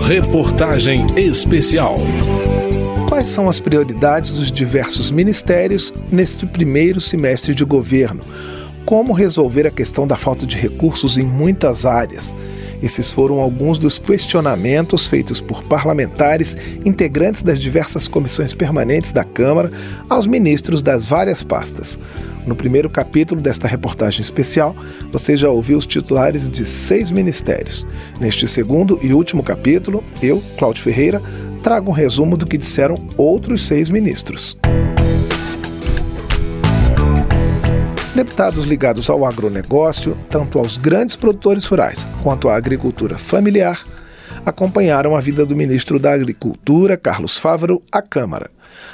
Reportagem especial. Quais são as prioridades dos diversos ministérios neste primeiro semestre de governo? Como resolver a questão da falta de recursos em muitas áreas? Esses foram alguns dos questionamentos feitos por parlamentares integrantes das diversas comissões permanentes da Câmara aos ministros das várias pastas. No primeiro capítulo desta reportagem especial, você já ouviu os titulares de seis ministérios. Neste segundo e último capítulo, eu, Cláudio Ferreira, trago um resumo do que disseram outros seis ministros. Deputados ligados ao agronegócio, tanto aos grandes produtores rurais quanto à agricultura familiar, acompanharam a vida do ministro da Agricultura, Carlos Fávaro, à Câmara.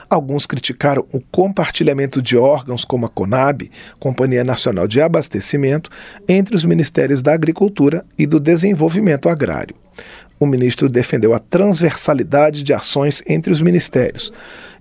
Alguns criticaram o compartilhamento de órgãos como a CONAB, Companhia Nacional de Abastecimento, entre os Ministérios da Agricultura e do Desenvolvimento Agrário. O ministro defendeu a transversalidade de ações entre os ministérios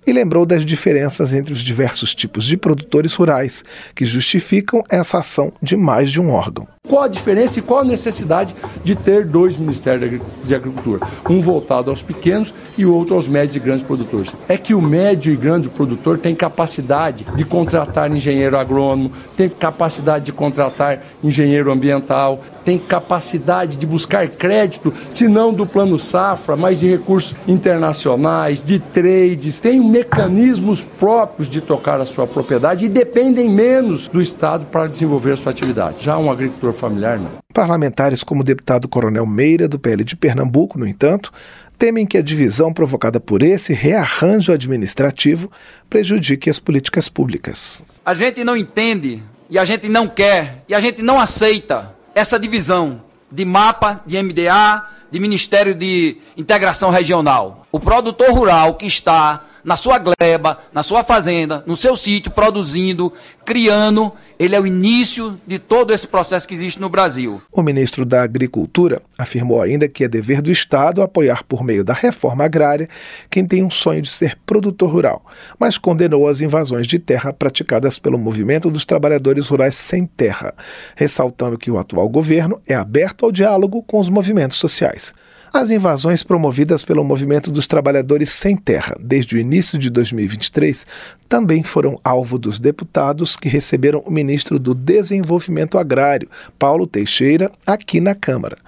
e lembrou das diferenças entre os diversos tipos de produtores rurais que justificam essa ação de mais de um órgão. Qual a diferença e qual a necessidade de ter dois Ministérios de Agricultura? Um voltado aos pequenos e o outro aos médios e grandes produtores. É que o médio e grande produtor tem capacidade de contratar engenheiro agrônomo, tem capacidade de contratar engenheiro ambiental, tem capacidade de buscar crédito, se não do plano safra, mas de recursos internacionais, de trades, tem mecanismos próprios de tocar a sua propriedade e dependem menos do Estado para desenvolver a sua atividade. Já um agricultor familiar, não. Parlamentares como o deputado Coronel Meira, do PL de Pernambuco, no entanto, temem que a divisão provocada por esse rearranjo administrativo prejudique as políticas públicas. A gente não entende e a gente não quer e a gente não aceita essa divisão de mapa, de MDA, de Ministério de Integração Regional. O produtor rural que está na sua gleba, na sua fazenda, no seu sítio, produzindo, criando. Ele é o início de todo esse processo que existe no Brasil. O ministro da Agricultura afirmou ainda que é dever do Estado apoiar por meio da reforma agrária quem tem um sonho de ser produtor rural, mas condenou as invasões de terra praticadas pelo movimento dos trabalhadores rurais sem terra, ressaltando que o atual governo é aberto ao diálogo com os movimentos sociais. As invasões promovidas pelo Movimento dos Trabalhadores Sem Terra desde o início de 2023 também foram alvo dos deputados que receberam o ministro do Desenvolvimento Agrário, Paulo Teixeira, aqui na Câmara.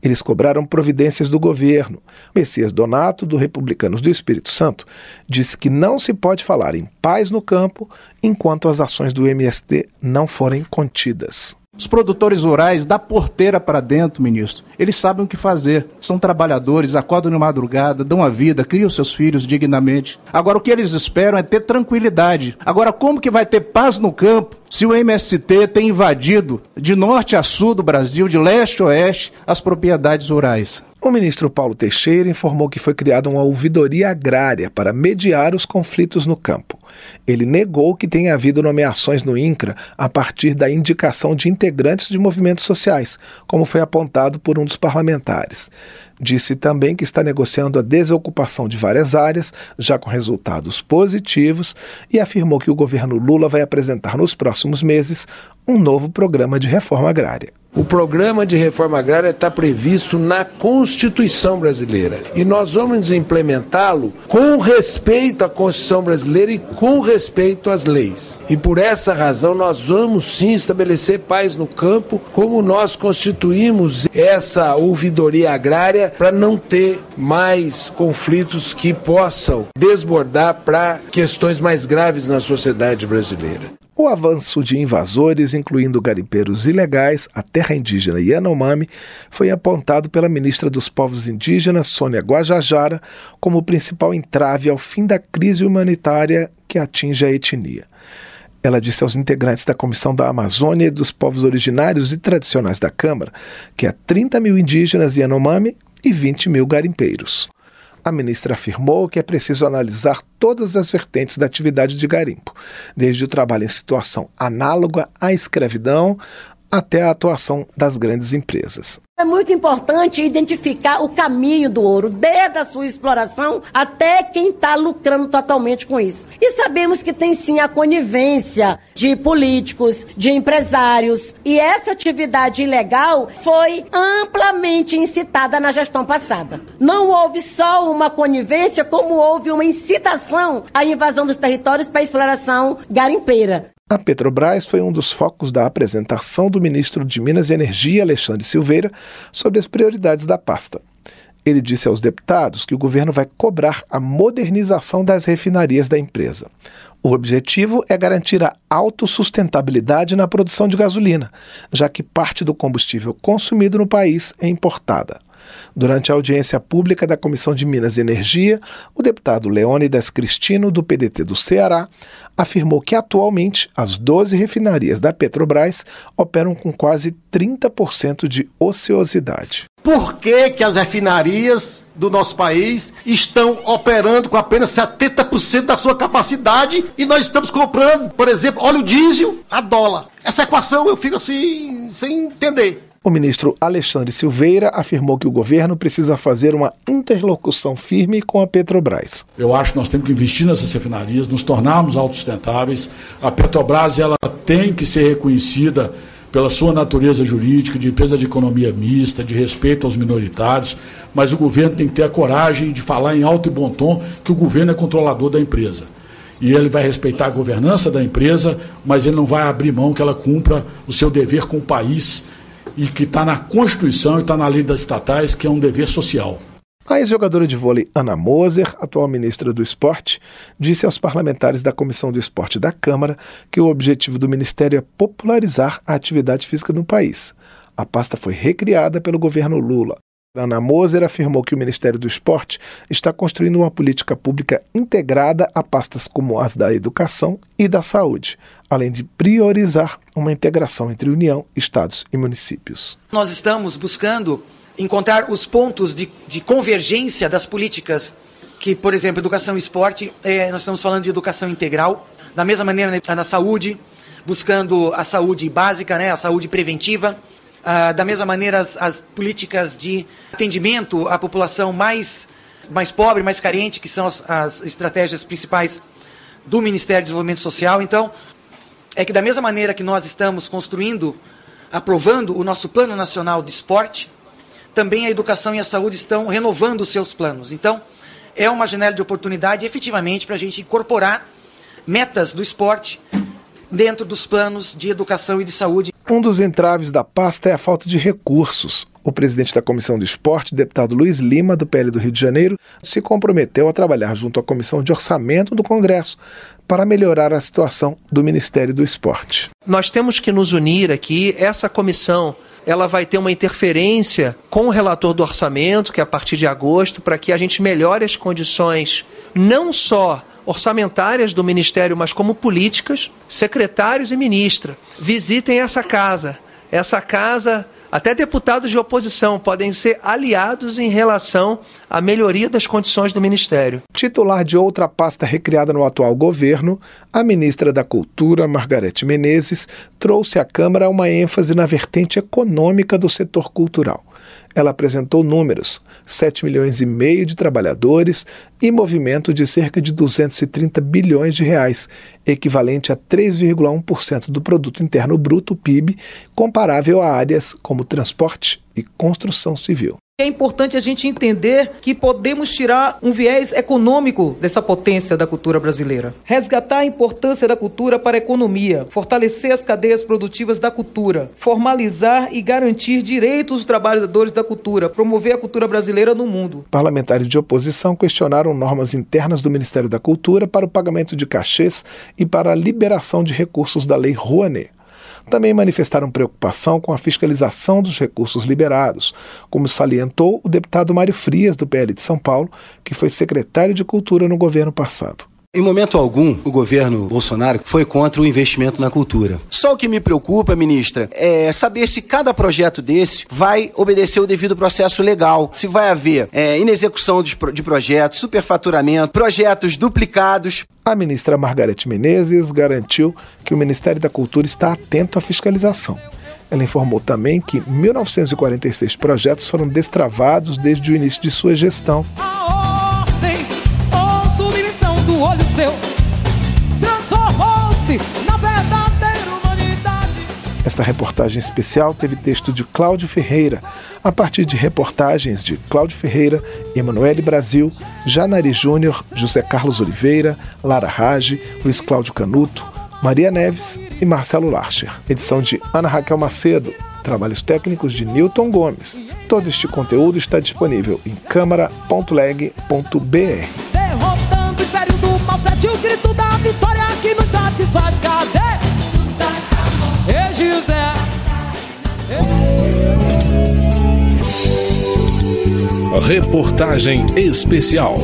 Eles cobraram providências do governo. Messias Donato, do Republicanos do Espírito Santo, disse que não se pode falar em paz no campo enquanto as ações do MST não forem contidas. Os produtores rurais, da porteira para dentro, ministro, eles sabem o que fazer. São trabalhadores, acordam de madrugada, dão a vida, criam seus filhos dignamente. Agora, o que eles esperam é ter tranquilidade. Agora, como que vai ter paz no campo se o MST tem invadido de norte a sul do Brasil, de leste a oeste, as propriedades rurais? O ministro Paulo Teixeira informou que foi criada uma ouvidoria agrária para mediar os conflitos no campo. Ele negou que tenha havido nomeações no INCRA a partir da indicação de integrantes de movimentos sociais, como foi apontado por um dos parlamentares. Disse também que está negociando a desocupação de várias áreas, já com resultados positivos, e afirmou que o governo Lula vai apresentar nos próximos meses um novo programa de reforma agrária. O programa de reforma agrária está previsto na Constituição brasileira e nós vamos implementá-lo com respeito à Constituição brasileira e com respeito às leis. E por essa razão nós vamos sim estabelecer paz no campo, como nós constituímos essa ouvidoria agrária para não ter mais conflitos que possam desbordar para questões mais graves na sociedade brasileira. O avanço de invasores, incluindo garimpeiros ilegais, a terra indígena Yanomami, foi apontado pela ministra dos Povos Indígenas, Sônia Guajajara, como o principal entrave ao fim da crise humanitária que atinge a etnia. Ela disse aos integrantes da Comissão da Amazônia e dos Povos Originários e Tradicionais da Câmara que há 30 mil indígenas Yanomami e 20 mil garimpeiros. A ministra afirmou que é preciso analisar todas as vertentes da atividade de garimpo, desde o trabalho em situação análoga à escravidão até a atuação das grandes empresas. É muito importante identificar o caminho do ouro, desde a sua exploração até quem está lucrando totalmente com isso. E sabemos que tem sim a conivência de políticos, de empresários. E essa atividade ilegal foi amplamente incitada na gestão passada. Não houve só uma conivência, como houve uma incitação à invasão dos territórios para a exploração garimpeira. A Petrobras foi um dos focos da apresentação do ministro de Minas e Energia, Alexandre Silveira, sobre as prioridades da pasta. Ele disse aos deputados que o governo vai cobrar a modernização das refinarias da empresa. O objetivo é garantir a autossustentabilidade na produção de gasolina, já que parte do combustível consumido no país é importada. Durante a audiência pública da Comissão de Minas e Energia, o deputado Leônidas Cristino, do PDT do Ceará, afirmou que atualmente as 12 refinarias da Petrobras operam com quase 30% de ociosidade. Por que, que as refinarias do nosso país estão operando com apenas 70% da sua capacidade e nós estamos comprando, por exemplo, óleo diesel a dólar? Essa equação eu fico assim sem entender. O ministro Alexandre Silveira afirmou que o governo precisa fazer uma interlocução firme com a Petrobras. Eu acho que nós temos que investir nessas refinarias, nos tornarmos autossustentáveis. A Petrobras ela tem que ser reconhecida pela sua natureza jurídica, de empresa de economia mista, de respeito aos minoritários, mas o governo tem que ter a coragem de falar em alto e bom tom que o governo é controlador da empresa. E ele vai respeitar a governança da empresa, mas ele não vai abrir mão que ela cumpra o seu dever com o país e que está na Constituição e está na lei das estatais, que é um dever social. A ex-jogadora de vôlei Ana Moser, atual ministra do Esporte, disse aos parlamentares da Comissão do Esporte da Câmara que o objetivo do ministério é popularizar a atividade física no país. A pasta foi recriada pelo governo Lula. Ana Moser afirmou que o Ministério do Esporte está construindo uma política pública integrada a pastas como as da educação e da saúde, além de priorizar uma integração entre União, estados e municípios. Nós estamos buscando encontrar os pontos de, de convergência das políticas que, por exemplo, educação e esporte, é, nós estamos falando de educação integral, da mesma maneira né, na saúde, buscando a saúde básica, né, a saúde preventiva, ah, da mesma maneira, as, as, políticas de atendimento à população mais, mais pobre, mais carente, que são as, as estratégias principais do Ministério do Desenvolvimento Social. Então, é que da mesma maneira que nós estamos construindo, aprovando o nosso Plano Nacional de Esporte, também a educação e a saúde estão renovando os seus planos. Então, é uma janela de oportunidade, efetivamente, para a gente incorporar metas do esporte dentro dos planos de educação e de saúde. Um dos entraves da pasta é a falta de recursos. O presidente da Comissão de Esporte, deputado Luiz Lima, do PL do Rio de Janeiro, se comprometeu a trabalhar junto à Comissão de Orçamento do Congresso para melhorar a situação do Ministério do Esporte. Nós temos que nos unir aqui. Essa comissão ela vai ter uma interferência com o relator do orçamento, que é a partir de agosto, para que a gente melhore as condições não só orçamentárias do Ministério, mas como políticas, secretários e ministra visitem essa casa. Essa casa, até deputados de oposição podem ser aliados em relação à melhoria das condições do Ministério. Titular de outra pasta recriada no atual governo, a ministra da Cultura, Margarete Menezes, trouxe à Câmara uma ênfase na vertente econômica do setor cultural ela apresentou números: 7 milhões e meio de trabalhadores e movimento de cerca de 230 bilhões de reais, equivalente a 3,1% do produto interno bruto PIB, comparável a áreas como transporte e construção civil. É importante a gente entender que podemos tirar um viés econômico dessa potência da cultura brasileira. Resgatar a importância da cultura para a economia, fortalecer as cadeias produtivas da cultura, formalizar e garantir direitos dos trabalhadores da cultura, promover a cultura brasileira no mundo. Parlamentares de oposição questionaram normas internas do Ministério da Cultura para o pagamento de cachês e para a liberação de recursos da Lei Rouanet também manifestaram preocupação com a fiscalização dos recursos liberados, como salientou o deputado Mário Frias, do PL de São Paulo, que foi secretário de Cultura no governo passado. Em momento algum, o governo Bolsonaro foi contra o investimento na cultura. Só o que me preocupa, ministra, é saber se cada projeto desse vai obedecer o devido processo legal. Se vai haver é, inexecução de, de projetos, superfaturamento, projetos duplicados. A ministra Margarete Menezes garantiu que o Ministério da Cultura está atento à fiscalização. Ela informou também que 1946 projetos foram destravados desde o início de sua gestão. Seu transformou-se na verdadeira humanidade. Esta reportagem especial teve texto de Cláudio Ferreira, a partir de reportagens de Cláudio Ferreira, Emanuele Brasil, Janari Júnior, José Carlos Oliveira, Lara Rage, Luiz Cláudio Canuto, Maria Neves e Marcelo Larcher. Edição de Ana Raquel Macedo. Trabalhos técnicos de Newton Gomes. Todo este conteúdo está disponível em câmara.leg.br. Derrotando o grito da vitória que nos satisfaz. Cadê? Ei, José. Reportagem especial.